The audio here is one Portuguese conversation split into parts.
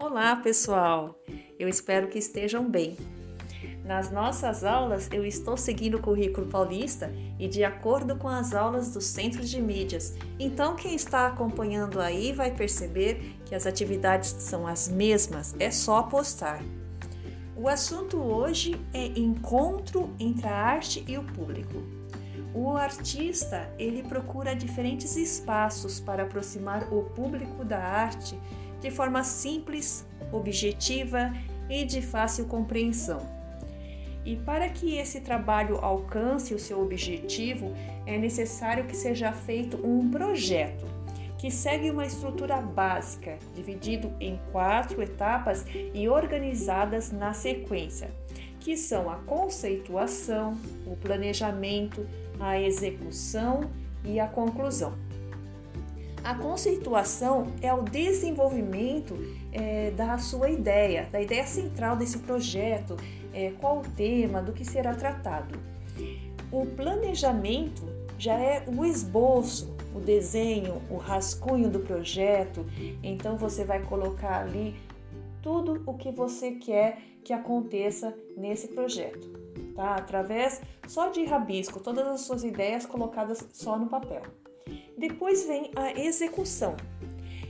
Olá, pessoal! Eu espero que estejam bem. Nas nossas aulas, eu estou seguindo o currículo paulista e de acordo com as aulas dos centros de mídias. Então, quem está acompanhando aí vai perceber que as atividades são as mesmas, é só postar. O assunto hoje é encontro entre a arte e o público. O artista, ele procura diferentes espaços para aproximar o público da arte de forma simples, objetiva e de fácil compreensão. E para que esse trabalho alcance o seu objetivo, é necessário que seja feito um projeto que segue uma estrutura básica, dividido em quatro etapas e organizadas na sequência, que são a conceituação, o planejamento, a execução e a conclusão. A conceituação é o desenvolvimento é, da sua ideia, da ideia central desse projeto, é, qual o tema, do que será tratado. O planejamento já é o esboço, o desenho, o rascunho do projeto. Então você vai colocar ali tudo o que você quer que aconteça nesse projeto, tá? Através só de rabisco, todas as suas ideias colocadas só no papel. Depois vem a execução.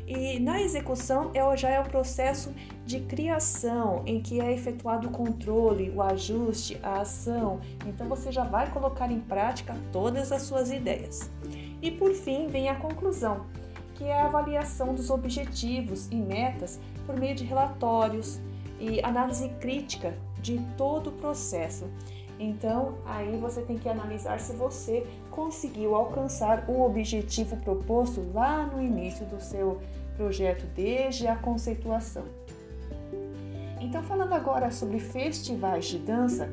E na execução é, já é o processo de criação, em que é efetuado o controle, o ajuste, a ação. Então você já vai colocar em prática todas as suas ideias. E por fim vem a conclusão, que é a avaliação dos objetivos e metas por meio de relatórios e análise crítica de todo o processo. Então, aí você tem que analisar se você conseguiu alcançar o objetivo proposto lá no início do seu projeto, desde a conceituação. Então, falando agora sobre festivais de dança,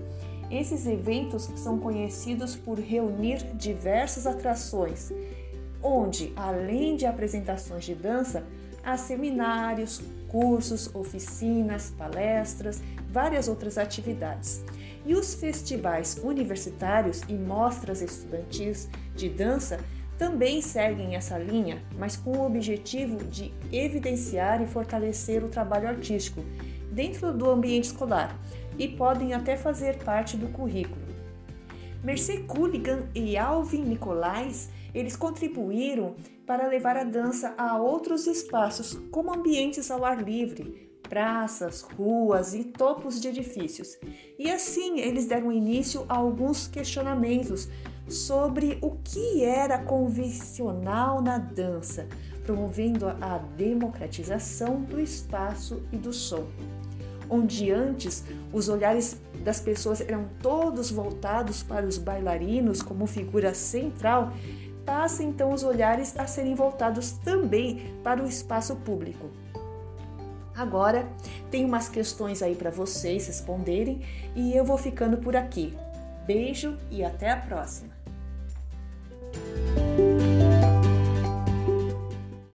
esses eventos são conhecidos por reunir diversas atrações, onde, além de apresentações de dança, há seminários, cursos, oficinas, palestras, várias outras atividades. E os festivais universitários e mostras estudantis de dança também seguem essa linha, mas com o objetivo de evidenciar e fortalecer o trabalho artístico dentro do ambiente escolar e podem até fazer parte do currículo. Mercê Cooligan e Alvin Nicolais, eles contribuíram para levar a dança a outros espaços, como ambientes ao ar livre, praças, ruas e topos de edifícios. E assim eles deram início a alguns questionamentos sobre o que era convencional na dança, promovendo a democratização do espaço e do som. Onde antes os olhares das pessoas eram todos voltados para os bailarinos como figura central, passa então os olhares a serem voltados também para o espaço público. Agora, tem umas questões aí para vocês responderem e eu vou ficando por aqui. Beijo e até a próxima!